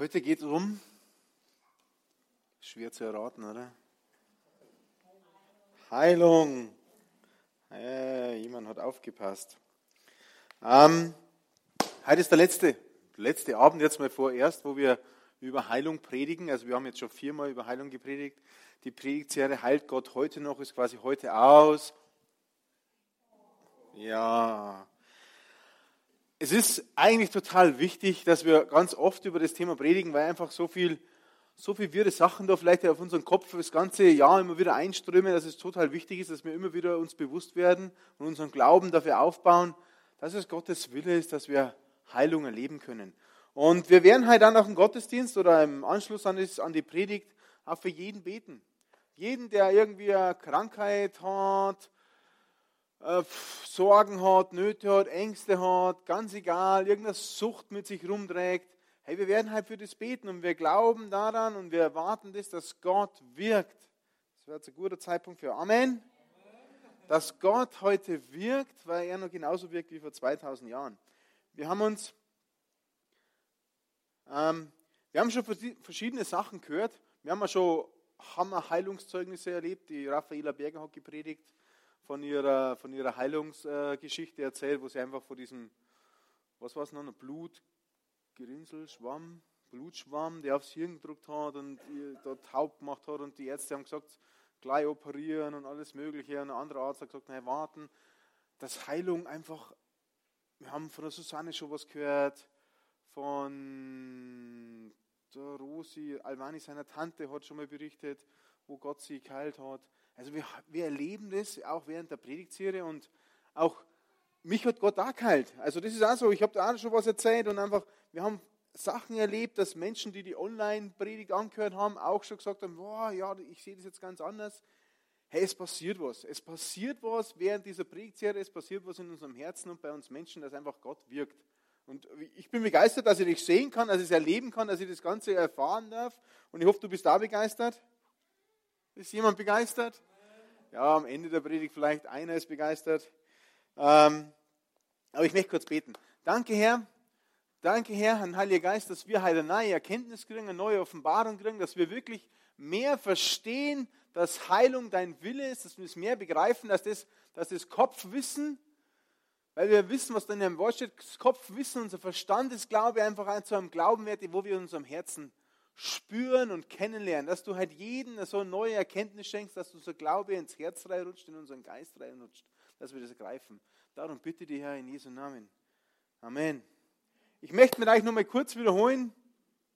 Heute geht es um, schwer zu erraten, oder? Heilung. Äh, jemand hat aufgepasst. Ähm, heute ist der letzte, letzte Abend jetzt mal vorerst, wo wir über Heilung predigen. Also wir haben jetzt schon viermal über Heilung gepredigt. Die Predigtserie Heilt Gott heute noch, ist quasi heute aus. Ja, es ist eigentlich total wichtig, dass wir ganz oft über das Thema predigen, weil einfach so viel, so viel wirre Sachen da vielleicht auf unseren Kopf das ganze Jahr immer wieder einströmen, dass es total wichtig ist, dass wir immer wieder uns bewusst werden und unseren Glauben dafür aufbauen, dass es Gottes Wille ist, dass wir Heilung erleben können. Und wir werden halt dann nach dem Gottesdienst oder im Anschluss an die Predigt auch für jeden beten. Jeden, der irgendwie eine Krankheit hat, äh, Sorgen hat, Nöte hat, Ängste hat, ganz egal, irgendeine Sucht mit sich rumträgt. Hey, wir werden halt für das beten und wir glauben daran und wir erwarten das, dass Gott wirkt. Das wäre jetzt ein guter Zeitpunkt für Amen. Dass Gott heute wirkt, weil er noch genauso wirkt wie vor 2000 Jahren. Wir haben uns, ähm, wir haben schon verschiedene Sachen gehört. Wir haben ja schon Hammer Heilungszeugnisse erlebt. Die Raffaela Berger hat gepredigt von ihrer, von ihrer Heilungsgeschichte erzählt, wo sie einfach vor diesem, was war es noch, Blut, Gerinnsel, Schwamm, Blutschwamm, der aufs Hirn gedruckt hat und dort taub gemacht hat und die Ärzte haben gesagt, gleich operieren und alles Mögliche. Und ein anderer Arzt hat gesagt, nein, warten. Dass Heilung einfach, wir haben von der Susanne schon was gehört, von der Rosi, Alvani, seiner Tante, hat schon mal berichtet, wo Gott sie geheilt hat. Also wir, wir erleben das auch während der Predigtserie und auch mich hat Gott auch geheilt. Also das ist auch so, ich habe da auch schon was erzählt und einfach, wir haben Sachen erlebt, dass Menschen, die die Online-Predigt angehört haben, auch schon gesagt haben, boah, ja, ich sehe das jetzt ganz anders. Hey, es passiert was. Es passiert was während dieser Predigtserie, es passiert was in unserem Herzen und bei uns Menschen, dass einfach Gott wirkt. Und ich bin begeistert, dass ich dich sehen kann, dass ich es erleben kann, dass ich das Ganze erfahren darf. Und ich hoffe, du bist da begeistert. Ist jemand begeistert? Ja, am Ende der Predigt vielleicht einer ist begeistert. Ähm, aber ich möchte kurz beten. Danke, Herr. Danke, Herr, Herrn Heiliger Geist, dass wir heute eine neue Erkenntnis kriegen, eine neue Offenbarung kriegen, dass wir wirklich mehr verstehen, dass Heilung dein Wille ist, dass wir es mehr begreifen, dass das, dass das Kopfwissen, weil wir wissen, was da in dem Wort steht, das Kopfwissen, unser Verstand ist Glaube einfach zu einem Glauben wert, wo wir in unserem Herzen spüren und kennenlernen, dass du halt jeden so eine neue Erkenntnis schenkst, dass unser Glaube ins Herz reinrutscht, in unseren Geist reinrutscht, dass wir das ergreifen. Darum bitte dich, Herr, in Jesu Namen. Amen. Ich möchte mit euch nochmal kurz wiederholen,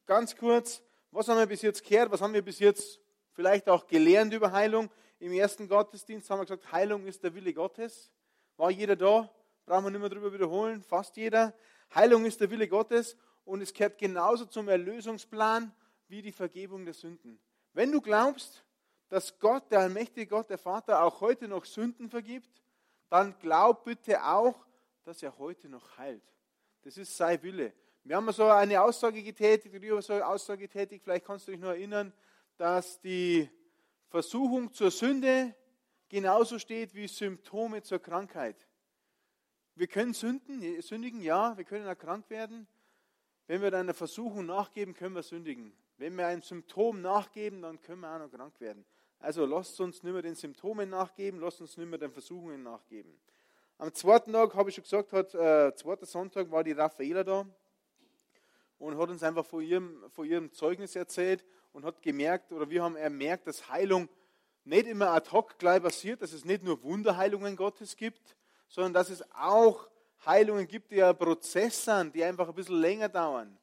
ganz kurz, was haben wir bis jetzt gehört, was haben wir bis jetzt vielleicht auch gelernt über Heilung. Im ersten Gottesdienst haben wir gesagt, Heilung ist der Wille Gottes. War jeder da? Brauchen wir nicht mehr darüber wiederholen, fast jeder. Heilung ist der Wille Gottes und es gehört genauso zum Erlösungsplan wie die Vergebung der Sünden. Wenn du glaubst, dass Gott, der allmächtige Gott, der Vater, auch heute noch Sünden vergibt, dann glaub bitte auch, dass er heute noch heilt. Das ist sein Wille. Wir haben so eine Aussage getätigt, Rio so eine Aussage getätigt, vielleicht kannst du dich noch erinnern, dass die Versuchung zur Sünde genauso steht wie Symptome zur Krankheit. Wir können sünden, sündigen, ja, wir können erkrankt werden. Wenn wir einer Versuchung nachgeben, können wir sündigen. Wenn wir einem Symptom nachgeben, dann können wir auch noch krank werden. Also lasst uns nicht mehr den Symptomen nachgeben, lasst uns nicht mehr den Versuchungen nachgeben. Am zweiten Tag, habe ich schon gesagt, hat, äh, zweiter Sonntag war die Raffaela da und hat uns einfach von ihrem, von ihrem Zeugnis erzählt und hat gemerkt, oder wir haben ermerkt, dass Heilung nicht immer ad hoc gleich passiert, dass es nicht nur Wunderheilungen Gottes gibt, sondern dass es auch Heilungen gibt, die ein Prozess sind, die einfach ein bisschen länger dauern.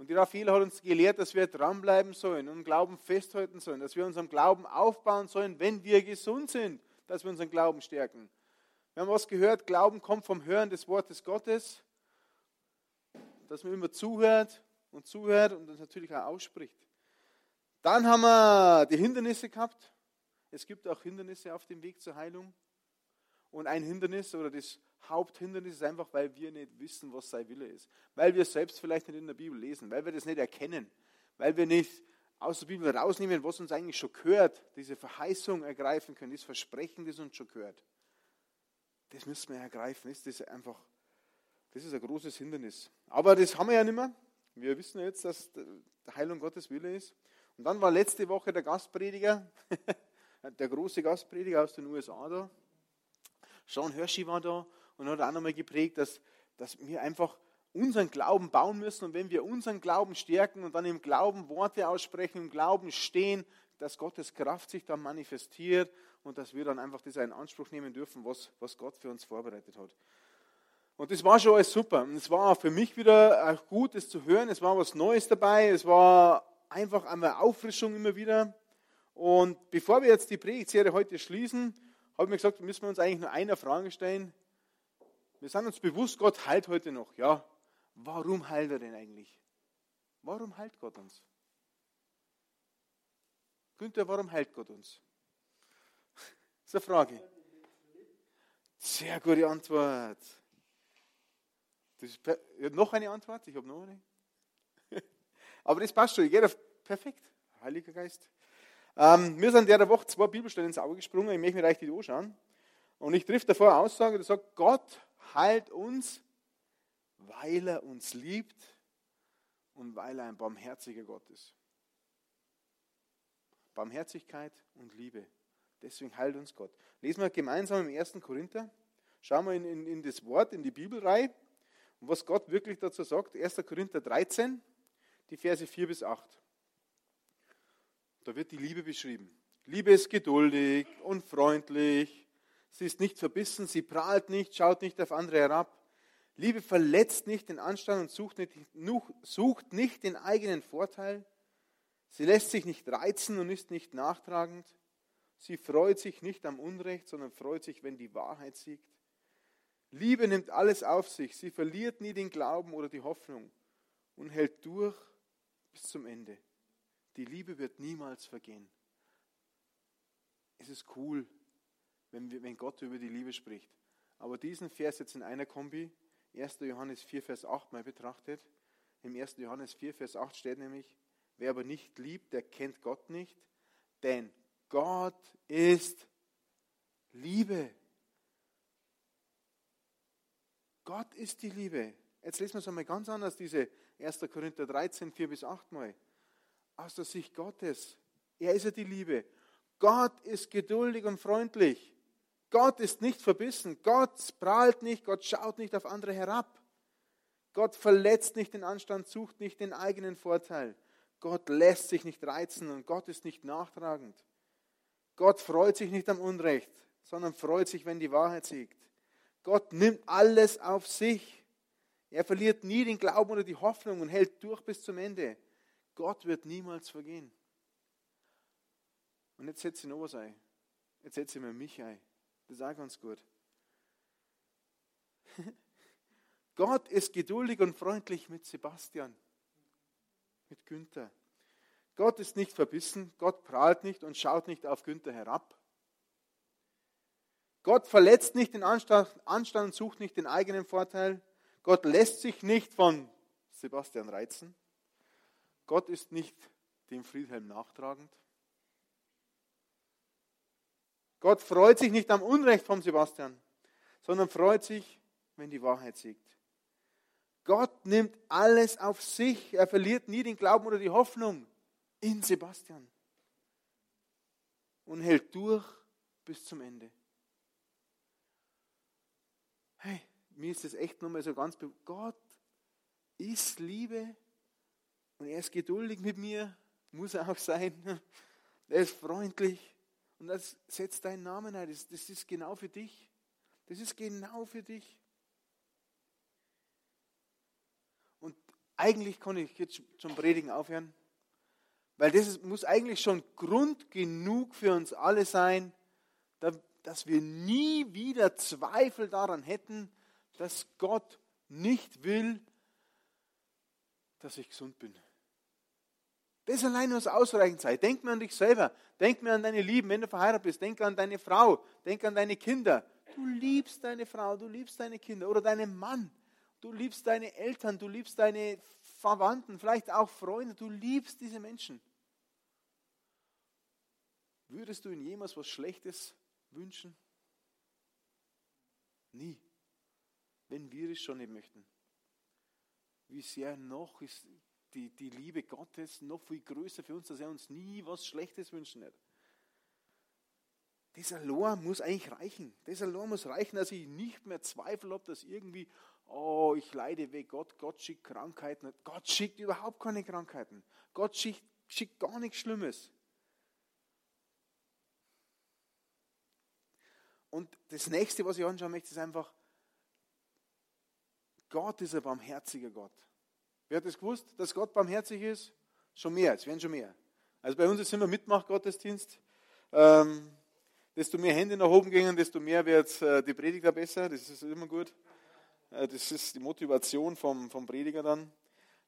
Und die Raphael hat uns gelehrt, dass wir dranbleiben sollen und Glauben festhalten sollen, dass wir unseren Glauben aufbauen sollen, wenn wir gesund sind, dass wir unseren Glauben stärken. Wir haben was gehört, Glauben kommt vom Hören des Wortes Gottes, dass man immer zuhört und zuhört und das natürlich auch ausspricht. Dann haben wir die Hindernisse gehabt. Es gibt auch Hindernisse auf dem Weg zur Heilung. Und ein Hindernis oder das Haupthindernis ist einfach, weil wir nicht wissen, was sein Wille ist. Weil wir selbst vielleicht nicht in der Bibel lesen, weil wir das nicht erkennen, weil wir nicht aus der Bibel rausnehmen, was uns eigentlich schon gehört, diese Verheißung ergreifen können, das Versprechen, das uns schon gehört. Das müssen wir ergreifen. Das ist einfach, das ist ein großes Hindernis. Aber das haben wir ja nicht mehr. Wir wissen ja jetzt, dass Heilung Gottes Wille ist. Und dann war letzte Woche der Gastprediger, der große Gastprediger aus den USA da. Sean Hershey war da und hat auch nochmal geprägt, dass, dass wir einfach unseren Glauben bauen müssen. Und wenn wir unseren Glauben stärken und dann im Glauben Worte aussprechen, im Glauben stehen, dass Gottes Kraft sich dann manifestiert und dass wir dann einfach das in Anspruch nehmen dürfen, was, was Gott für uns vorbereitet hat. Und das war schon alles super. Und es war für mich wieder auch gut, das zu hören. Es war was Neues dabei. Es war einfach eine Auffrischung immer wieder. Und bevor wir jetzt die Predigtserie heute schließen, habe ich mir gesagt, müssen wir uns eigentlich nur einer Frage stellen. Wir sind uns bewusst, Gott heilt heute noch. Ja, warum heilt er denn eigentlich? Warum heilt Gott uns? Günther, warum heilt Gott uns? Das ist eine Frage. Sehr gute Antwort. Noch eine Antwort? Ich habe noch eine. Aber das passt schon. Ich gehe perfekt. Heiliger Geist. Ähm, mir sind der Woche zwei Bibelstellen ins Auge gesprungen. Ich möchte mir euch die anschauen. Und ich trifft davor eine Aussage, die sagt, Gott heilt uns, weil er uns liebt und weil er ein barmherziger Gott ist. Barmherzigkeit und Liebe. Deswegen heilt uns Gott. Lesen wir gemeinsam im 1. Korinther. Schauen wir in, in, in das Wort, in die Bibelreihe. Und was Gott wirklich dazu sagt, 1. Korinther 13, die Verse 4 bis 8. Da wird die Liebe beschrieben. Liebe ist geduldig und freundlich. Sie ist nicht verbissen, sie prahlt nicht, schaut nicht auf andere herab. Liebe verletzt nicht den Anstand und sucht nicht, sucht nicht den eigenen Vorteil. Sie lässt sich nicht reizen und ist nicht nachtragend. Sie freut sich nicht am Unrecht, sondern freut sich, wenn die Wahrheit siegt. Liebe nimmt alles auf sich. Sie verliert nie den Glauben oder die Hoffnung und hält durch bis zum Ende. Die Liebe wird niemals vergehen. Es ist cool, wenn, wenn Gott über die Liebe spricht. Aber diesen Vers jetzt in einer Kombi, 1. Johannes 4, Vers 8 mal betrachtet. Im 1. Johannes 4, Vers 8 steht nämlich, wer aber nicht liebt, der kennt Gott nicht, denn Gott ist Liebe. Gott ist die Liebe. Jetzt lesen wir es einmal ganz anders, diese 1. Korinther 13, 4 bis 8 mal. Aus der Sicht Gottes. Er ist ja die Liebe. Gott ist geduldig und freundlich. Gott ist nicht verbissen. Gott prahlt nicht. Gott schaut nicht auf andere herab. Gott verletzt nicht den Anstand, sucht nicht den eigenen Vorteil. Gott lässt sich nicht reizen und Gott ist nicht nachtragend. Gott freut sich nicht am Unrecht, sondern freut sich, wenn die Wahrheit siegt. Gott nimmt alles auf sich. Er verliert nie den Glauben oder die Hoffnung und hält durch bis zum Ende. Gott wird niemals vergehen. Und jetzt setze ich noch was ein. Jetzt setze ich mir mich ein. Auch ganz gut. Gott ist geduldig und freundlich mit Sebastian, mit Günther. Gott ist nicht verbissen, Gott prahlt nicht und schaut nicht auf Günther herab. Gott verletzt nicht den Anstand, und sucht nicht den eigenen Vorteil. Gott lässt sich nicht von Sebastian reizen. Gott ist nicht dem Friedhelm nachtragend. Gott freut sich nicht am Unrecht von Sebastian, sondern freut sich, wenn die Wahrheit siegt. Gott nimmt alles auf sich. Er verliert nie den Glauben oder die Hoffnung in Sebastian und hält durch bis zum Ende hey, mir ist das echt nochmal so ganz bewusst. Gott ist Liebe und er ist geduldig mit mir, muss er auch sein. Er ist freundlich und das setzt deinen Namen ein. Das, das ist genau für dich. Das ist genau für dich. Und eigentlich kann ich jetzt zum Predigen aufhören, weil das ist, muss eigentlich schon Grund genug für uns alle sein, dass wir nie wieder Zweifel daran hätten, dass Gott nicht will, dass ich gesund bin. Das allein muss ausreichend sein. Denk mir an dich selber. Denk mir an deine Lieben, wenn du verheiratet bist. Denk an deine Frau. Denk an deine Kinder. Du liebst deine Frau, du liebst deine Kinder oder deinen Mann. Du liebst deine Eltern, du liebst deine Verwandten, vielleicht auch Freunde. Du liebst diese Menschen. Würdest du ihnen jemals was Schlechtes wünschen? Nie. Wenn wir es schon nicht möchten. Wie sehr noch ist die, die Liebe Gottes noch viel größer für uns, dass er uns nie was Schlechtes wünschen wird. Das allein muss eigentlich reichen. Das allein muss reichen, dass ich nicht mehr Zweifel habe, dass irgendwie, oh, ich leide weg Gott, Gott schickt Krankheiten. Gott schickt überhaupt keine Krankheiten. Gott schickt, schickt gar nichts Schlimmes. Und das nächste, was ich anschauen möchte, ist einfach, Gott ist ein barmherziger Gott. Wer hat das gewusst, dass Gott barmherzig ist? Schon mehr, es werden schon mehr. Also bei uns ist immer Mitmach-Gottesdienst. Ähm, desto mehr Hände nach oben gehen, desto mehr wird äh, die Prediger besser. Das ist immer gut. Äh, das ist die Motivation vom, vom Prediger dann.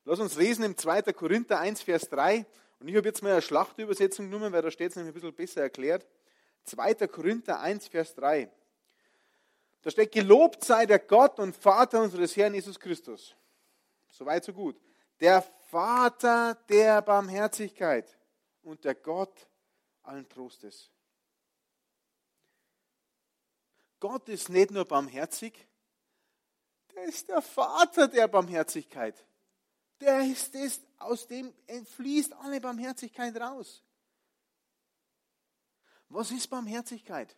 Lass uns lesen im 2. Korinther 1, Vers 3. Und ich habe jetzt mal eine Schlachtübersetzung genommen, weil da steht es nämlich ein bisschen besser erklärt. 2. Korinther 1, Vers 3. Da steht, gelobt sei der Gott und Vater unseres Herrn Jesus Christus Soweit, so gut. Der Vater der Barmherzigkeit und der Gott allen Trostes. Gott ist nicht nur barmherzig, der ist der Vater der Barmherzigkeit. Der ist es, aus dem fließt alle Barmherzigkeit raus. Was ist Barmherzigkeit?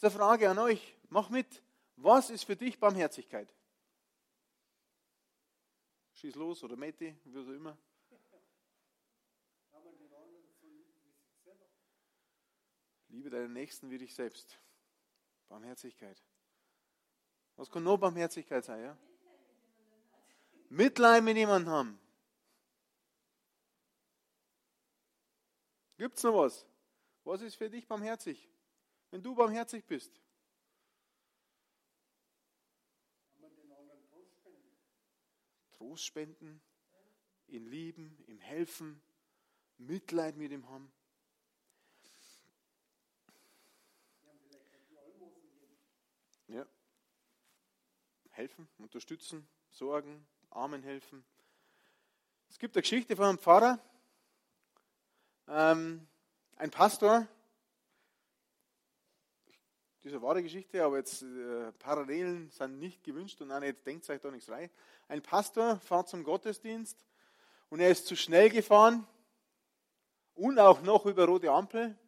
Das ist eine Frage an euch. Mach mit. Was ist für dich Barmherzigkeit? Schieß los oder Meti, wie auch immer. Liebe deinen Nächsten wie dich selbst. Barmherzigkeit. Was kann noch Barmherzigkeit sein? Ja? Mitleid mit jemandem haben. Gibt es noch was? Was ist für dich barmherzig? Wenn du barmherzig bist. Trost spenden, ihn lieben, ihm helfen, Mitleid mit ihm haben. Ja. Helfen, unterstützen, sorgen, Armen helfen. Es gibt eine Geschichte von einem Pfarrer, ähm, ein Pastor, diese wahre Geschichte, aber jetzt äh, Parallelen sind nicht gewünscht und auch nicht, denkt euch da nichts rein. Ein Pastor fährt zum Gottesdienst und er ist zu schnell gefahren und auch noch über rote Ampel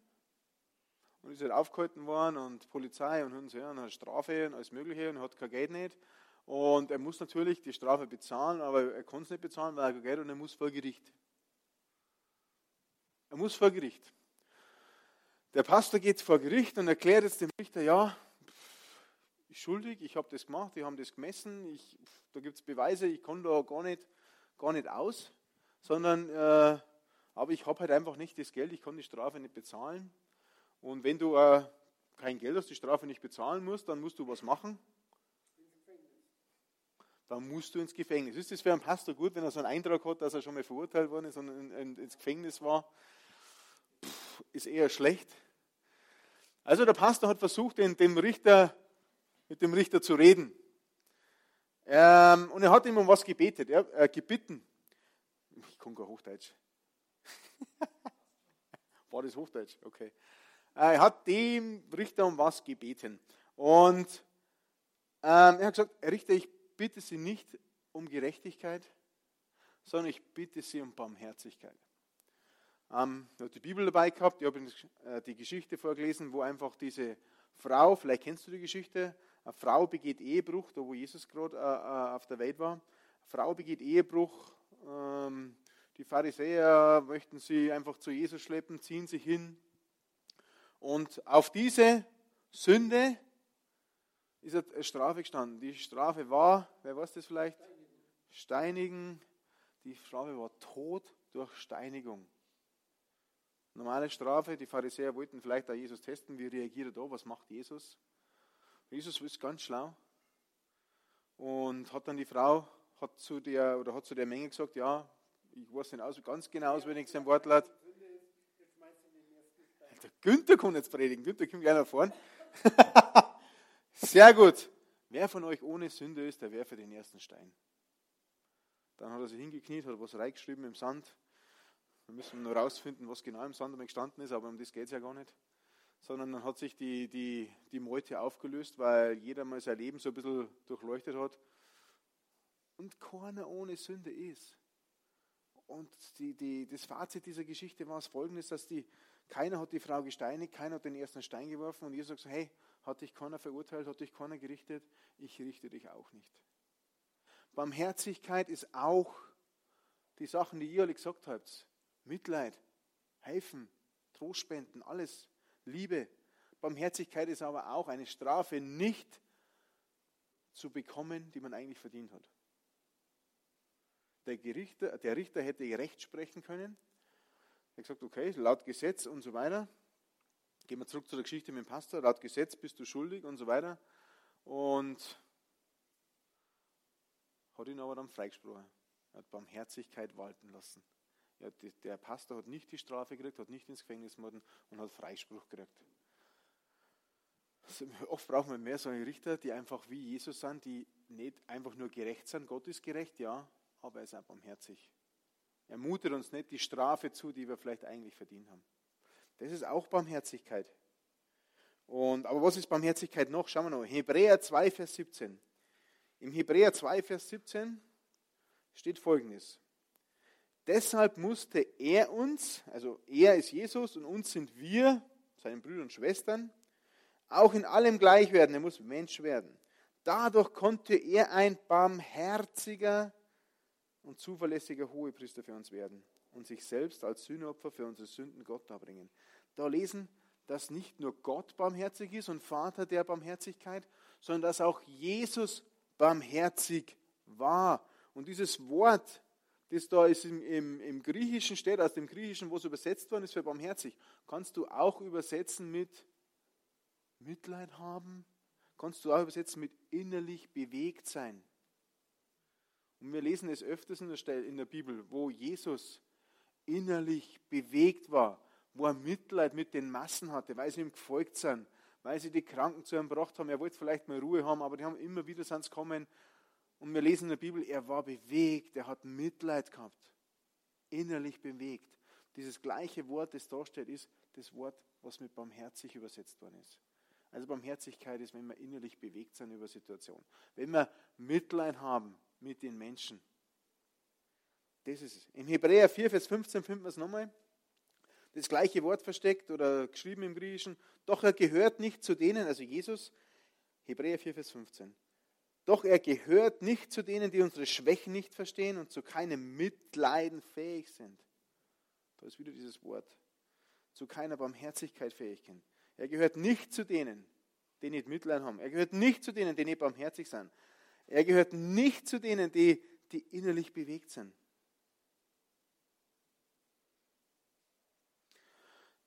und ist halt aufgehalten worden und Polizei und, und, ja, und eine Strafe und alles Mögliche und hat kein Geld nicht. Und er muss natürlich die Strafe bezahlen, aber er kann es nicht bezahlen, weil er kein Geld und er muss vor Gericht. Er muss vor Gericht. Der Pastor geht vor Gericht und erklärt jetzt dem Richter, ja, ich schuldig, ich habe das gemacht, die haben das gemessen, ich, da gibt es Beweise, ich kann da gar nicht, gar nicht aus, sondern äh, aber ich habe halt einfach nicht das Geld, ich kann die Strafe nicht bezahlen. Und wenn du äh, kein Geld hast, die Strafe nicht bezahlen musst, dann musst du was machen. Dann musst du ins Gefängnis. Ist das für einen Pastor gut, wenn er so einen Eindruck hat, dass er schon mal verurteilt worden ist und ins Gefängnis war? Ist eher schlecht. Also der Pastor hat versucht, dem Richter, mit dem Richter zu reden. Ähm, und er hat ihm um was gebetet, ja, äh, gebeten. Ich kann gar Hochdeutsch. War das Hochdeutsch? Okay. Äh, er hat dem Richter um was gebeten. Und ähm, er hat gesagt, Richter, ich bitte Sie nicht um Gerechtigkeit, sondern ich bitte Sie um Barmherzigkeit. Ähm, ich habe die Bibel dabei gehabt, ich habe äh, die Geschichte vorgelesen, wo einfach diese Frau, vielleicht kennst du die Geschichte, eine Frau begeht Ehebruch, da wo Jesus gerade äh, äh, auf der Welt war. Eine Frau begeht Ehebruch, ähm, die Pharisäer möchten sie einfach zu Jesus schleppen, ziehen sich hin. Und auf diese Sünde ist eine Strafe gestanden. Die Strafe war, wer weiß das vielleicht? Steinigen. Die Strafe war Tod durch Steinigung. Normale Strafe, die Pharisäer wollten vielleicht auch Jesus testen, wie reagiert er da, was macht Jesus? Jesus ist ganz schlau und hat dann die Frau hat zu der, oder hat zu der Menge gesagt, ja, ich weiß nicht aus, ganz genau auswendig sein Wortlaut. Der Günther kann jetzt predigen. Günther kommt gleich nach vorne. Sehr gut. Wer von euch ohne Sünde ist, der werfe den ersten Stein. Dann hat er sich hingekniet, hat was reingeschrieben im Sand. Wir müssen nur rausfinden, was genau im Sand gestanden ist, aber um das geht es ja gar nicht. Sondern dann hat sich die, die, die Meute aufgelöst, weil jeder mal sein Leben so ein bisschen durchleuchtet hat. Und keiner ohne Sünde ist. Und die, die, das Fazit dieser Geschichte war es folgendes, dass die, keiner hat die Frau gesteinigt, keiner hat den ersten Stein geworfen und Jesus gesagt, hey, hat dich keiner verurteilt, hat dich keiner gerichtet, ich richte dich auch nicht. Barmherzigkeit ist auch die Sachen, die ihr alle gesagt habt. Mitleid, helfen, Trost spenden, alles, Liebe. Barmherzigkeit ist aber auch eine Strafe nicht zu bekommen, die man eigentlich verdient hat. Der, Gerichter, der Richter hätte Recht sprechen können. Er hat gesagt, okay, laut Gesetz und so weiter. Gehen wir zurück zu der Geschichte mit dem Pastor. Laut Gesetz bist du schuldig und so weiter. Und hat ihn aber dann freigesprochen. Er hat Barmherzigkeit walten lassen. Ja, der Pastor hat nicht die Strafe gekriegt, hat nicht ins Gefängnis worden und hat Freispruch gekriegt. Also oft brauchen wir mehr solche Richter, die einfach wie Jesus sind, die nicht einfach nur gerecht sind. Gott ist gerecht, ja, aber er ist auch barmherzig. Er mutet uns nicht die Strafe zu, die wir vielleicht eigentlich verdient haben. Das ist auch Barmherzigkeit. Und, aber was ist Barmherzigkeit noch? Schauen wir noch. Hebräer 2, Vers 17. Im Hebräer 2, Vers 17 steht folgendes. Deshalb musste er uns, also er ist Jesus und uns sind wir, seine Brüder und Schwestern, auch in allem gleich werden. Er muss Mensch werden. Dadurch konnte er ein barmherziger und zuverlässiger Hohepriester für uns werden und sich selbst als Sühnopfer für unsere Sünden Gott darbringen. Da lesen, dass nicht nur Gott barmherzig ist und Vater der Barmherzigkeit, sondern dass auch Jesus barmherzig war. Und dieses Wort, das da ist im, im, im Griechischen steht, aus dem Griechischen, wo es übersetzt worden ist für barmherzig, kannst du auch übersetzen mit Mitleid haben, kannst du auch übersetzen mit innerlich bewegt sein. Und wir lesen es öfters in der, in der Bibel, wo Jesus innerlich bewegt war, wo er Mitleid mit den Massen hatte, weil sie ihm gefolgt sind, weil sie die Kranken zu ihm gebracht haben. Er wollte vielleicht mal Ruhe haben, aber die haben immer wieder sonst kommen. Und wir lesen in der Bibel, er war bewegt, er hat Mitleid gehabt, innerlich bewegt. Dieses gleiche Wort, das da steht, ist das Wort, was mit barmherzig übersetzt worden ist. Also Barmherzigkeit ist, wenn wir innerlich bewegt sind über Situationen. Wenn wir Mitleid haben mit den Menschen. Das ist es. Im Hebräer 4, Vers 15 finden wir es nochmal. Das gleiche Wort versteckt oder geschrieben im Griechischen. Doch er gehört nicht zu denen, also Jesus, Hebräer 4, Vers 15. Doch er gehört nicht zu denen, die unsere Schwächen nicht verstehen und zu keinem Mitleiden fähig sind. Da ist wieder dieses Wort. Zu keiner Barmherzigkeit fähig sind. Er gehört nicht zu denen, die nicht Mitleid haben. Er gehört nicht zu denen, die nicht barmherzig sind. Er gehört nicht zu denen, die, die innerlich bewegt sind.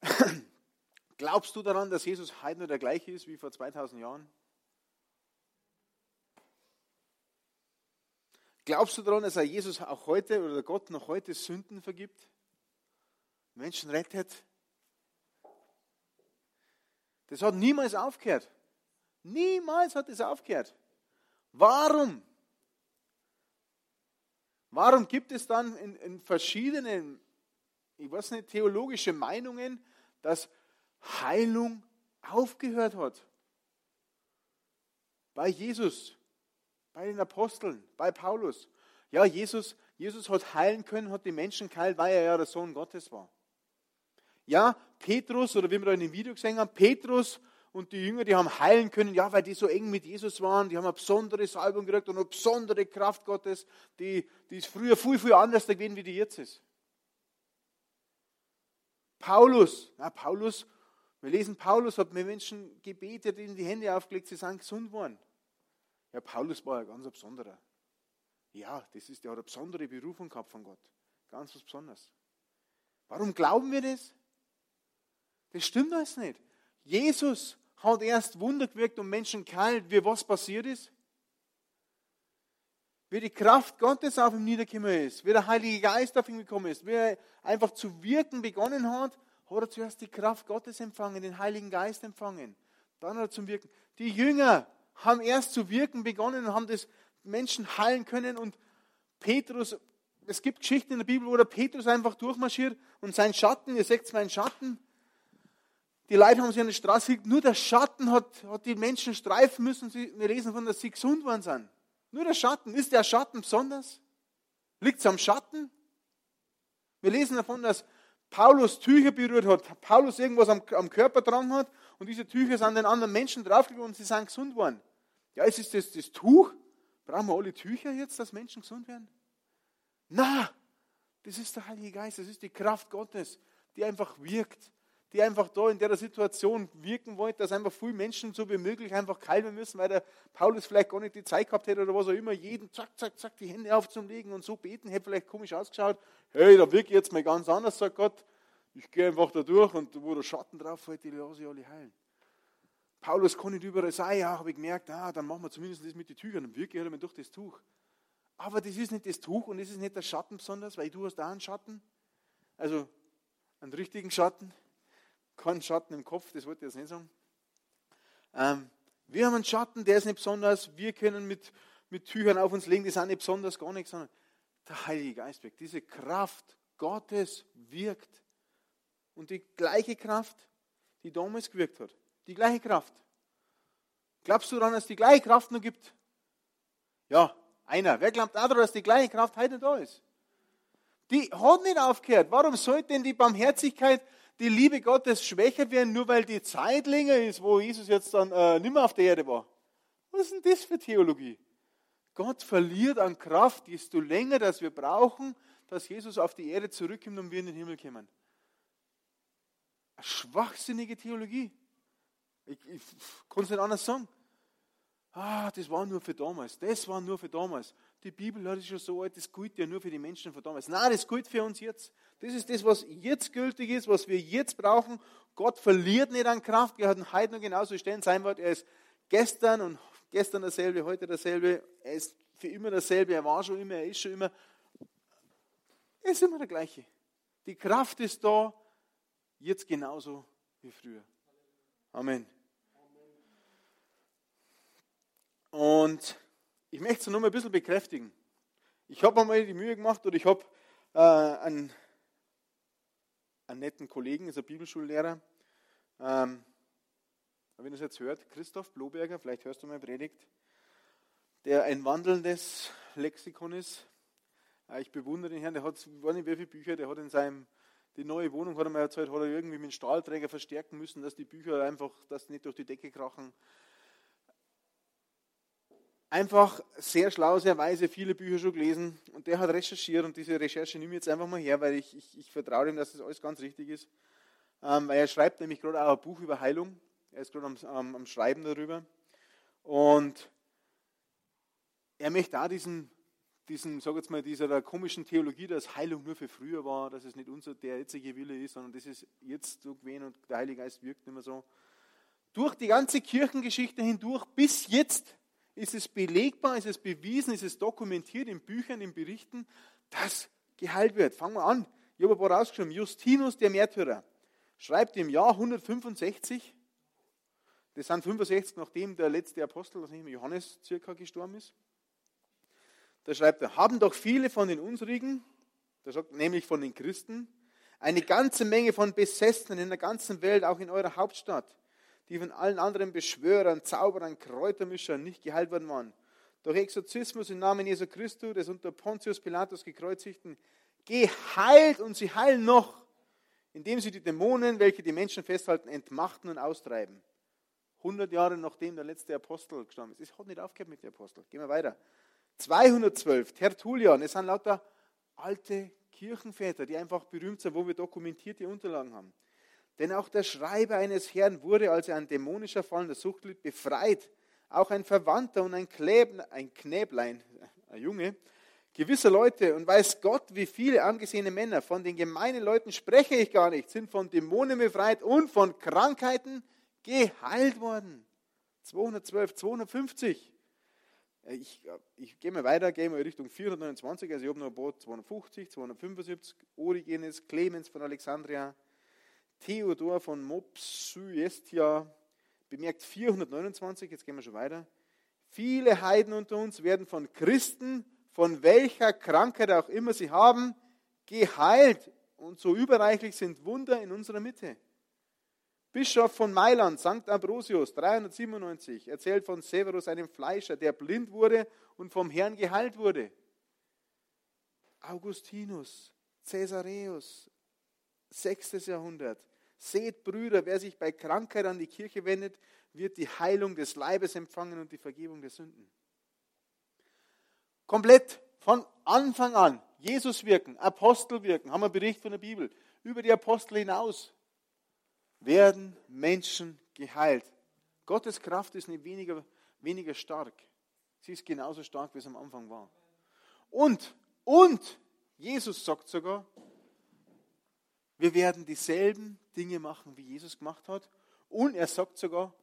Glaubst du daran, dass Jesus heute nur der gleiche ist wie vor 2000 Jahren? Glaubst du daran, dass er Jesus auch heute oder Gott noch heute Sünden vergibt? Menschen rettet? Das hat niemals aufgehört. Niemals hat es aufgehört. Warum? Warum gibt es dann in, in verschiedenen, ich weiß nicht, theologische Meinungen, dass Heilung aufgehört hat? Bei Jesus, bei den Aposteln, bei Paulus. Ja, Jesus, Jesus hat heilen können, hat die Menschen geheilt, weil er ja der Sohn Gottes war. Ja, Petrus, oder wie wir da in dem Video gesehen haben, Petrus und die Jünger, die haben heilen können, ja, weil die so eng mit Jesus waren, die haben eine besondere Salbung gekriegt und eine besondere Kraft Gottes, die, die ist früher viel, viel anders gewesen, wie die jetzt ist. Paulus, na, Paulus, wir lesen, Paulus hat mit Menschen gebetet, ihnen die Hände aufgelegt, sie sind gesund worden. Ja, Paulus war ein ganz besonderer. Ja, das ist, der hat eine besondere Berufung gehabt von Gott. Ganz was Besonderes. Warum glauben wir das? Das stimmt alles nicht. Jesus hat erst Wunder gewirkt und Menschen geheilt, wie was passiert ist. wie die Kraft Gottes auf ihm niedergekommen ist, wie der Heilige Geist auf ihn gekommen ist, wie er einfach zu wirken begonnen hat, hat er zuerst die Kraft Gottes empfangen, den Heiligen Geist empfangen. Dann hat er zum Wirken. Die Jünger haben erst zu wirken begonnen und haben das Menschen heilen können und Petrus, es gibt Geschichten in der Bibel, wo der Petrus einfach durchmarschiert und sein Schatten, ihr seht meinen Schatten, die Leute haben sich an der Straße nur der Schatten hat, hat die Menschen streifen müssen, wir lesen davon, dass sie gesund worden sind. Nur der Schatten. Ist der Schatten besonders? Liegt es am Schatten? Wir lesen davon, dass Paulus Tücher berührt hat, Paulus irgendwas am, am Körper dran hat und diese Tücher sind den anderen Menschen draufgegangen und sie sind gesund worden. Ja, ist es das, das Tuch? Brauchen wir alle Tücher jetzt, dass Menschen gesund werden? Na, das ist der Heilige Geist, das ist die Kraft Gottes, die einfach wirkt die einfach da in der Situation wirken wollte, dass einfach viele Menschen so wie möglich einfach kalmen müssen, weil der Paulus vielleicht gar nicht die Zeit gehabt hätte oder was auch immer, jeden zack, zack, zack, die Hände aufzulegen und so beten, hätte vielleicht komisch ausgeschaut. Hey, da wirke ich jetzt mal ganz anders, sagt Gott. Ich gehe einfach da durch und wo der Schatten drauf fällt, die lasse ich alle heilen. Paulus kann nicht überall sein, ja, habe ich gemerkt, ah, dann machen wir zumindest das mit den Tüchern, dann wirke ich halt durch das Tuch. Aber das ist nicht das Tuch und das ist nicht der Schatten besonders, weil du hast da einen Schatten, also einen richtigen Schatten keinen Schatten im Kopf, das wollte ich jetzt nicht sagen. Ähm, wir haben einen Schatten, der ist nicht besonders. Wir können mit, mit Tüchern auf uns legen, die sind nicht besonders, gar nichts, sondern der Heilige Geist wirkt. Diese Kraft Gottes wirkt. Und die gleiche Kraft, die damals gewirkt hat, die gleiche Kraft. Glaubst du daran, dass es die gleiche Kraft noch gibt? Ja, einer. Wer glaubt auch daran, dass die gleiche Kraft heute da ist? Die hat nicht aufgehört. Warum sollte denn die Barmherzigkeit die Liebe Gottes schwächer werden, nur weil die Zeit länger ist, wo Jesus jetzt dann äh, nicht mehr auf der Erde war. Was ist denn das für Theologie? Gott verliert an Kraft, desto länger das wir brauchen, dass Jesus auf die Erde zurückkommt und wir in den Himmel kommen. Schwachsinnige Theologie. Ich, ich kann es nicht anders sagen. Ah, das war nur für damals. Das war nur für damals. Die Bibel hat es schon so alt, das gilt ja nur für die Menschen von damals. Nein, das gilt für uns jetzt. Das ist das, was jetzt gültig ist, was wir jetzt brauchen. Gott verliert nicht an Kraft. Wir hatten heute noch genauso stehen. Sein Wort, er ist gestern und gestern dasselbe, heute dasselbe. Er ist für immer dasselbe. Er war schon immer, er ist schon immer. Er ist immer der gleiche. Die Kraft ist da, jetzt genauso wie früher. Amen. Und ich möchte es nur mal ein bisschen bekräftigen. Ich habe einmal die Mühe gemacht oder ich habe äh, einen, einen netten Kollegen, ist ein Bibelschullehrer. Ähm, wenn ihr es jetzt hört, Christoph Bloberger, vielleicht hörst du mal Predigt, der ein wandelndes Lexikon ist. Äh, ich bewundere den Herrn, der hat, ich weiß nicht wie viele Bücher, der hat in seinem, die neue Wohnung, hat er mir erzählt, hat er irgendwie mit dem Stahlträger verstärken müssen, dass die Bücher einfach, dass nicht durch die Decke krachen einfach sehr schlau, sehr weise, viele Bücher schon gelesen und der hat recherchiert und diese Recherche nehme ich jetzt einfach mal her, weil ich, ich, ich vertraue ihm, dass das alles ganz richtig ist. Ähm, weil er schreibt nämlich gerade auch ein Buch über Heilung. Er ist gerade am, am, am Schreiben darüber. Und er möchte auch diesen, diesen sag jetzt mal, dieser komischen Theologie, dass Heilung nur für früher war, dass es nicht unser der jetzige Wille ist, sondern das ist jetzt so gewesen und der Heilige Geist wirkt nicht mehr so. Durch die ganze Kirchengeschichte hindurch bis jetzt ist es belegbar, ist es bewiesen, ist es dokumentiert in Büchern, in Berichten, dass geheilt wird. Fangen wir an. Ich habe ein paar rausgeschrieben. Justinus, der Märtyrer, schreibt im Jahr 165, das sind 65, nachdem der letzte Apostel, mehr Johannes, circa gestorben ist. Da schreibt er, haben doch viele von den unsrigen, der sagt nämlich von den Christen, eine ganze Menge von Besessenen in der ganzen Welt, auch in eurer Hauptstadt die von allen anderen Beschwörern, Zauberern, Kräutermischern nicht geheilt worden waren. Durch Exorzismus im Namen Jesu Christus, des unter Pontius Pilatus gekreuzigten, geheilt und sie heilen noch, indem sie die Dämonen, welche die Menschen festhalten, entmachten und austreiben. 100 Jahre nachdem der letzte Apostel gestorben ist. Es hat nicht aufgehört mit den Aposteln. Gehen wir weiter. 212, Tertullian, es sind lauter alte Kirchenväter, die einfach berühmt sind, wo wir dokumentierte Unterlagen haben. Denn auch der Schreiber eines Herrn wurde, als er ein dämonischer Fall in der Sucht litt, befreit. Auch ein Verwandter und ein, Kläb, ein Knäblein, ein Junge, gewisser Leute, und weiß Gott, wie viele angesehene Männer, von den gemeinen Leuten spreche ich gar nicht, sind von Dämonen befreit und von Krankheiten geheilt worden. 212, 250. Äh, ich, ich gehe mal weiter, gehe mal Richtung 429, also ich habe noch ein paar 250, 275, Origenes, Clemens von Alexandria, Theodor von Mopsuestia, bemerkt 429, jetzt gehen wir schon weiter. Viele Heiden unter uns werden von Christen, von welcher Krankheit auch immer sie haben, geheilt. Und so überreichlich sind Wunder in unserer Mitte. Bischof von Mailand, St. Ambrosius, 397, erzählt von Severus, einem Fleischer, der blind wurde und vom Herrn geheilt wurde. Augustinus, Caesareus, 6. Jahrhundert. Seht, Brüder, wer sich bei Krankheit an die Kirche wendet, wird die Heilung des Leibes empfangen und die Vergebung der Sünden. Komplett von Anfang an. Jesus wirken, Apostel wirken, haben wir einen Bericht von der Bibel. Über die Apostel hinaus werden Menschen geheilt. Gottes Kraft ist nicht weniger, weniger stark. Sie ist genauso stark, wie es am Anfang war. Und, und, Jesus sagt sogar, wir werden dieselben Dinge machen, wie Jesus gemacht hat. Und er sagt sogar,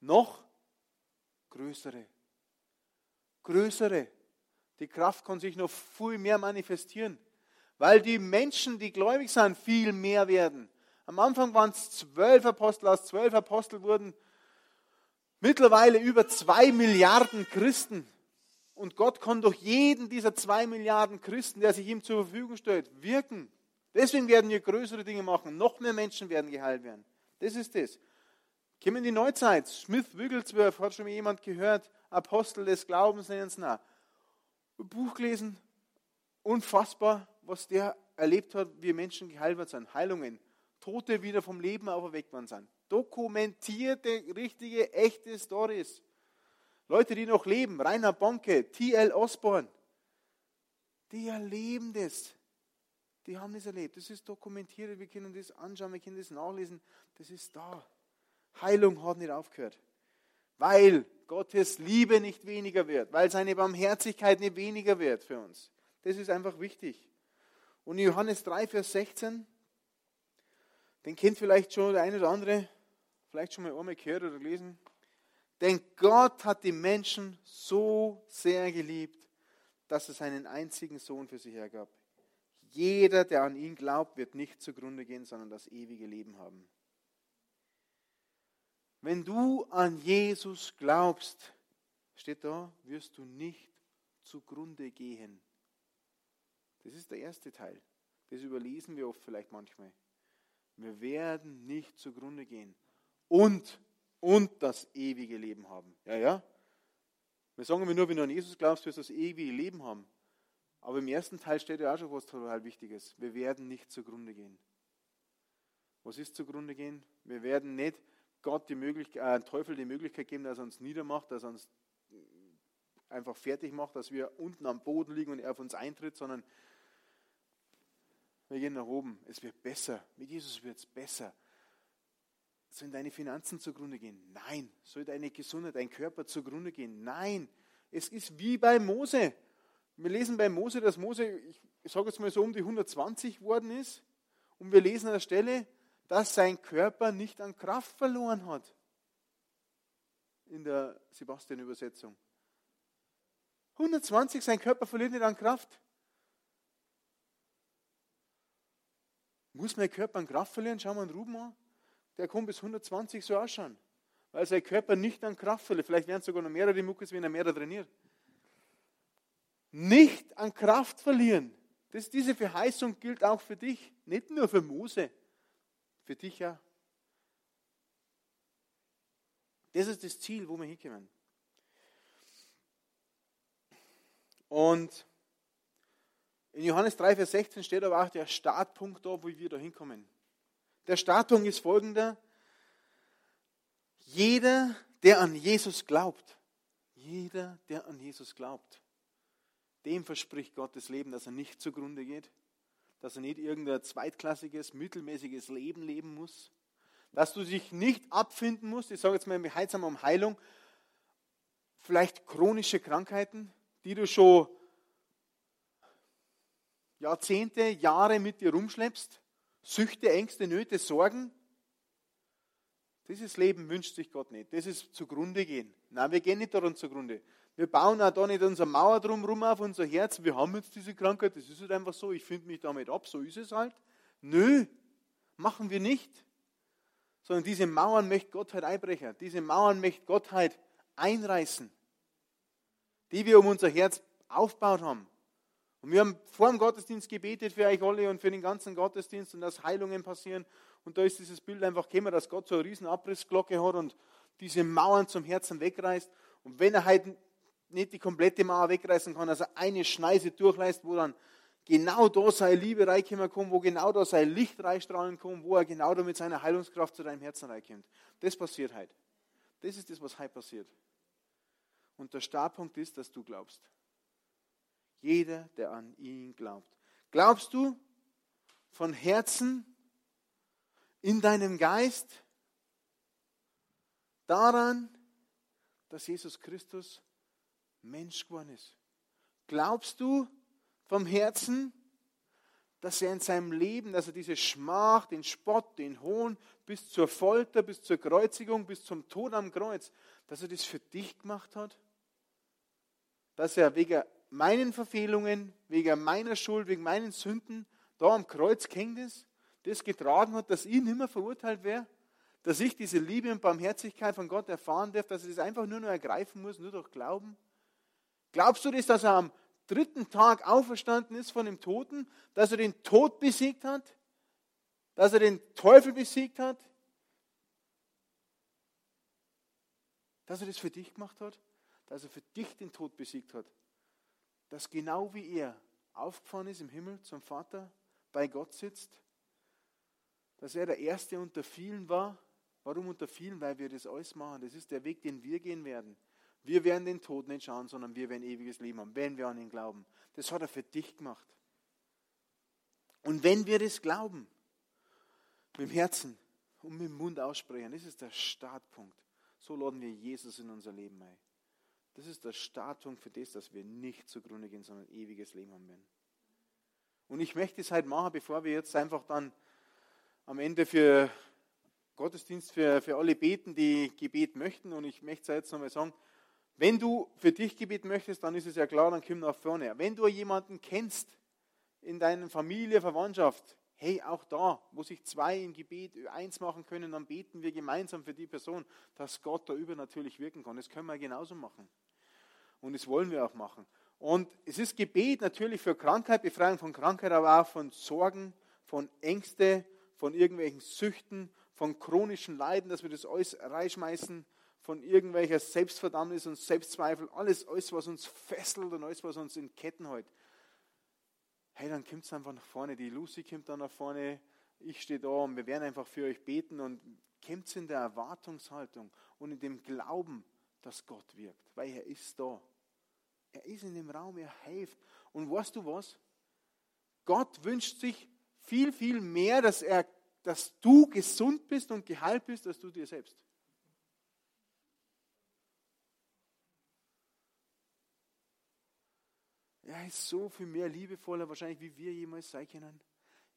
noch größere. Größere. Die Kraft kann sich noch viel mehr manifestieren, weil die Menschen, die gläubig sind, viel mehr werden. Am Anfang waren es zwölf Apostel, aus zwölf Apostel wurden mittlerweile über zwei Milliarden Christen. Und Gott kann durch jeden dieser zwei Milliarden Christen, der sich ihm zur Verfügung stellt, wirken. Deswegen werden wir größere Dinge machen. Noch mehr Menschen werden geheilt werden. Das ist es. Kommen die Neuzeit. Smith Wigglesworth, hat schon jemand gehört, Apostel des Glaubens nennen es nach. Buch gelesen, unfassbar, was der erlebt hat, wie Menschen geheilt worden sind. Heilungen, Tote wieder vom Leben auferweckt worden sind. Dokumentierte, richtige, echte Stories. Leute, die noch leben, Rainer Bonke, T.L. Osborne, die erleben das. Die haben das erlebt. Das ist dokumentiert. Wir können das anschauen, wir können das nachlesen. Das ist da. Heilung hat nicht aufgehört. Weil Gottes Liebe nicht weniger wird, weil seine Barmherzigkeit nicht weniger wird für uns. Das ist einfach wichtig. Und Johannes 3, Vers 16, den kennt vielleicht schon der eine oder andere, vielleicht schon mal einmal gehört oder gelesen. Denn Gott hat die Menschen so sehr geliebt, dass er seinen einzigen Sohn für sie hergab. Jeder, der an ihn glaubt, wird nicht zugrunde gehen, sondern das ewige Leben haben. Wenn du an Jesus glaubst, steht da, wirst du nicht zugrunde gehen. Das ist der erste Teil. Das überlesen wir oft vielleicht manchmal. Wir werden nicht zugrunde gehen. Und, und das ewige Leben haben. Ja, ja. Wir sagen immer nur, wenn du an Jesus glaubst, wirst du das ewige Leben haben. Aber im ersten Teil steht ja auch schon was total Wichtiges. Wir werden nicht zugrunde gehen. Was ist zugrunde gehen? Wir werden nicht Gott die Möglichkeit, äh, Teufel die Möglichkeit geben, dass er uns niedermacht, dass er uns einfach fertig macht, dass wir unten am Boden liegen und er auf uns eintritt, sondern wir gehen nach oben. Es wird besser. Mit Jesus wird es besser. Sollen deine Finanzen zugrunde gehen? Nein. Soll deine Gesundheit, dein Körper zugrunde gehen? Nein. Es ist wie bei Mose. Wir lesen bei Mose, dass Mose, ich sage jetzt mal so, um die 120 worden ist. Und wir lesen an der Stelle, dass sein Körper nicht an Kraft verloren hat. In der Sebastian-Übersetzung. 120, sein Körper verliert nicht an Kraft. Muss mein Körper an Kraft verlieren? Schau mal einen Ruben an. Der kommt bis 120 so ausschauen. Weil sein Körper nicht an Kraft verliert. Vielleicht werden es sogar noch mehrere Muckes, wenn er mehr trainiert. Nicht an Kraft verlieren. Das, diese Verheißung gilt auch für dich. Nicht nur für Mose. Für dich ja. Das ist das Ziel, wo wir hinkommen. Und in Johannes 3, Vers 16 steht aber auch der Startpunkt da, wo wir da hinkommen. Der Startpunkt ist folgender. Jeder, der an Jesus glaubt, jeder, der an Jesus glaubt, dem verspricht Gott das Leben, dass er nicht zugrunde geht, dass er nicht irgendein zweitklassiges, mittelmäßiges Leben leben muss, dass du dich nicht abfinden musst, ich sage jetzt mal heilsam um Heilung, vielleicht chronische Krankheiten, die du schon Jahrzehnte, Jahre mit dir rumschleppst, Süchte, Ängste, Nöte, Sorgen. Dieses Leben wünscht sich Gott nicht. Das ist zugrunde gehen. Nein, wir gehen nicht daran zugrunde. Wir bauen auch da nicht unsere Mauer drumherum auf unser Herz. Wir haben jetzt diese Krankheit, das ist halt einfach so. Ich finde mich damit ab, so ist es halt. Nö, machen wir nicht. Sondern diese Mauern möchte Gott halt einbrechen. Diese Mauern möchte Gott halt einreißen, die wir um unser Herz aufgebaut haben. Und wir haben vor dem Gottesdienst gebetet für euch alle und für den ganzen Gottesdienst und dass Heilungen passieren. Und da ist dieses Bild einfach gekommen, dass Gott so eine riesen Abrissglocke hat und diese Mauern zum Herzen wegreißt. Und wenn er halt nicht die komplette Mauer wegreißen kann, er eine Schneise durchlässt, wo dann genau da seine Liebe reinkommen kann, wo genau da sein Licht reinstrahlen kann, wo er genau da mit seiner Heilungskraft zu deinem Herzen reinkommt. Das passiert heute. Das ist das, was heute passiert. Und der Startpunkt ist, dass du glaubst. Jeder, der an ihn glaubt. Glaubst du von Herzen in deinem Geist daran, dass Jesus Christus Mensch geworden ist? Glaubst du vom Herzen, dass er in seinem Leben, dass er diese Schmach, den Spott, den Hohn bis zur Folter, bis zur Kreuzigung, bis zum Tod am Kreuz, dass er das für dich gemacht hat? Dass er wegen meinen Verfehlungen, wegen meiner Schuld, wegen meinen Sünden da am Kreuz hängt ist, das getragen hat, dass ich nicht mehr verurteilt wäre? Dass ich diese Liebe und Barmherzigkeit von Gott erfahren darf, dass ich das einfach nur noch ergreifen muss, nur durch Glauben? Glaubst du das, dass er am dritten Tag auferstanden ist von dem Toten, dass er den Tod besiegt hat, dass er den Teufel besiegt hat, dass er das für dich gemacht hat, dass er für dich den Tod besiegt hat, dass genau wie er aufgefahren ist im Himmel zum Vater, bei Gott sitzt, dass er der Erste unter vielen war. Warum unter vielen? Weil wir das alles machen. Das ist der Weg, den wir gehen werden. Wir werden den Tod nicht schauen, sondern wir werden ewiges Leben haben, wenn wir an ihn glauben. Das hat er für dich gemacht. Und wenn wir das glauben, mit dem Herzen und mit dem Mund aussprechen, das ist der Startpunkt. So laden wir Jesus in unser Leben ein. Das ist der Startpunkt für das, dass wir nicht zugrunde gehen, sondern ewiges Leben haben werden. Und ich möchte es halt machen, bevor wir jetzt einfach dann am Ende für Gottesdienst für, für alle beten, die Gebet möchten. Und ich möchte es jetzt nochmal sagen, wenn du für dich Gebet möchtest, dann ist es ja klar, dann komm nach vorne. Wenn du jemanden kennst in deiner Familie, Verwandtschaft, hey, auch da, wo sich zwei im Gebet eins machen können, dann beten wir gemeinsam für die Person, dass Gott da übernatürlich wirken kann. Das können wir genauso machen. Und das wollen wir auch machen. Und es ist Gebet natürlich für Krankheit, Befreiung von Krankheit, aber auch von Sorgen, von Ängste, von irgendwelchen Süchten, von chronischen Leiden, dass wir das alles reinschmeißen von irgendwelcher Selbstverdammnis und Selbstzweifel, alles, alles, was uns fesselt und alles, was uns in Ketten hält. Hey, dann kommt es einfach nach vorne. Die Lucy kommt dann nach vorne, ich stehe da und wir werden einfach für euch beten und kommt in der Erwartungshaltung und in dem Glauben, dass Gott wirkt, weil er ist da. Er ist in dem Raum, er hilft. Und weißt du was? Gott wünscht sich viel, viel mehr, dass, er, dass du gesund bist und geheilt bist, als du dir selbst. Er ist so viel mehr liebevoller, wahrscheinlich wie wir jemals sein können.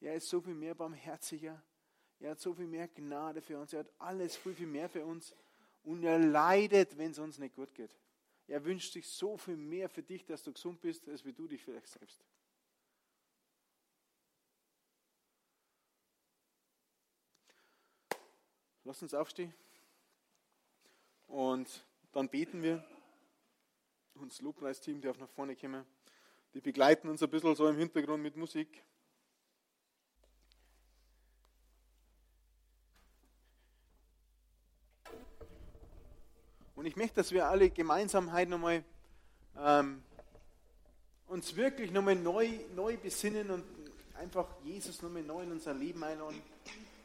Er ist so viel mehr barmherziger. Er hat so viel mehr Gnade für uns. Er hat alles viel, viel mehr für uns. Und er leidet, wenn es uns nicht gut geht. Er wünscht sich so viel mehr für dich, dass du gesund bist, als wie du dich vielleicht selbst. Lass uns aufstehen. Und dann beten wir. Das Lobpreisteam darf nach vorne kommen. Die begleiten uns ein bisschen so im Hintergrund mit Musik. Und ich möchte, dass wir alle gemeinsam heute nochmal ähm, uns wirklich nochmal neu, neu besinnen und einfach Jesus nochmal neu in unser Leben einladen.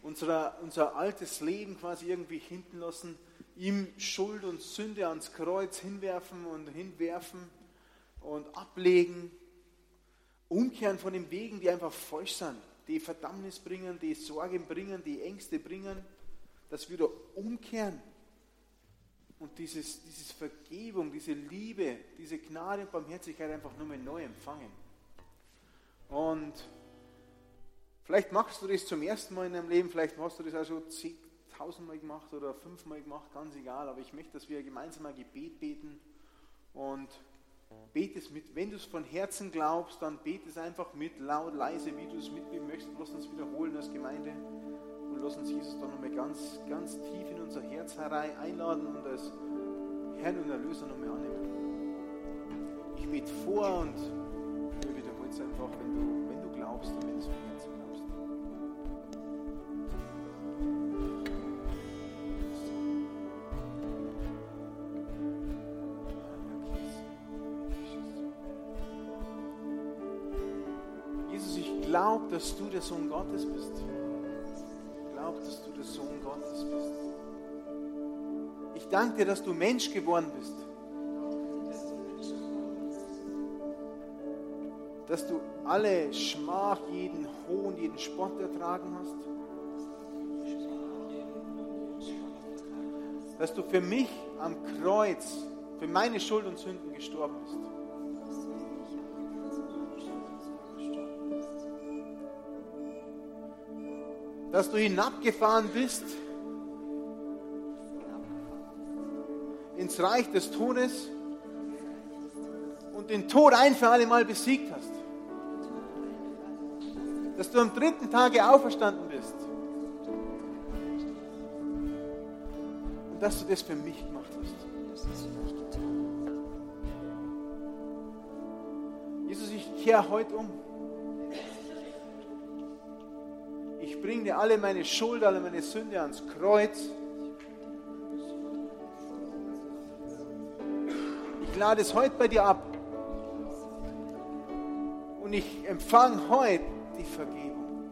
Unser, unser altes Leben quasi irgendwie hinten lassen, ihm Schuld und Sünde ans Kreuz hinwerfen und hinwerfen und ablegen, umkehren von den Wegen, die einfach falsch sind, die Verdammnis bringen, die Sorgen bringen, die Ängste bringen, dass wir da umkehren und dieses, dieses Vergebung, diese Liebe, diese Gnade und Barmherzigkeit einfach nur mal neu empfangen. Und vielleicht machst du das zum ersten Mal in deinem Leben, vielleicht hast du das auch schon tausendmal gemacht oder fünfmal gemacht, ganz egal, aber ich möchte, dass wir gemeinsam ein Gebet beten Und bete es mit. Wenn du es von Herzen glaubst, dann bete es einfach mit, laut, leise, wie du es mitbeten möchtest. Lass uns wiederholen als Gemeinde lass uns Jesus dann nochmal ganz, ganz tief in unser Herz herein einladen und als Herrn und Erlöser nochmal annehmen. Ich bete vor und du wiederholst einfach, wenn du, wenn du glaubst und wenn du es von Herzen glaubst. Jesus, ich glaube, dass du der Sohn Gottes bist. Dass du der Sohn Gottes bist. Ich danke dir, dass du Mensch geworden bist. Dass du alle Schmach, jeden Hohn, jeden Spott ertragen hast. Dass du für mich am Kreuz, für meine Schuld und Sünden gestorben bist. Dass du hinabgefahren bist ins Reich des Todes und den Tod ein für alle Mal besiegt hast. Dass du am dritten Tage auferstanden bist. Und dass du das für mich gemacht hast. Jesus, ich kehre heute um. Bringe dir alle meine Schuld, alle meine Sünde ans Kreuz. Ich lade es heute bei dir ab. Und ich empfange heute die Vergebung.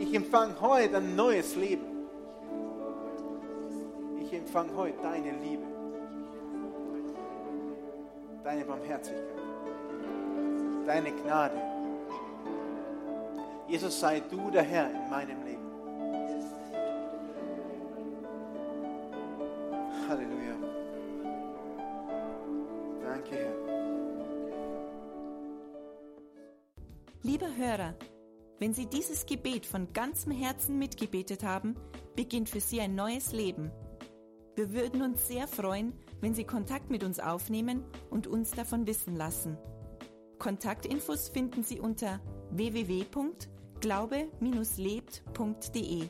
Ich empfange heute ein neues Leben. Ich empfange heute deine Liebe, deine Barmherzigkeit, deine Gnade. Jesus, sei du der Herr in meinem Leben. Halleluja. Danke, Herr. Lieber Hörer, wenn Sie dieses Gebet von ganzem Herzen mitgebetet haben, beginnt für Sie ein neues Leben. Wir würden uns sehr freuen, wenn Sie Kontakt mit uns aufnehmen und uns davon wissen lassen. Kontaktinfos finden Sie unter www.glaube-lebt.de.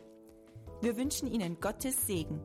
Wir wünschen Ihnen Gottes Segen.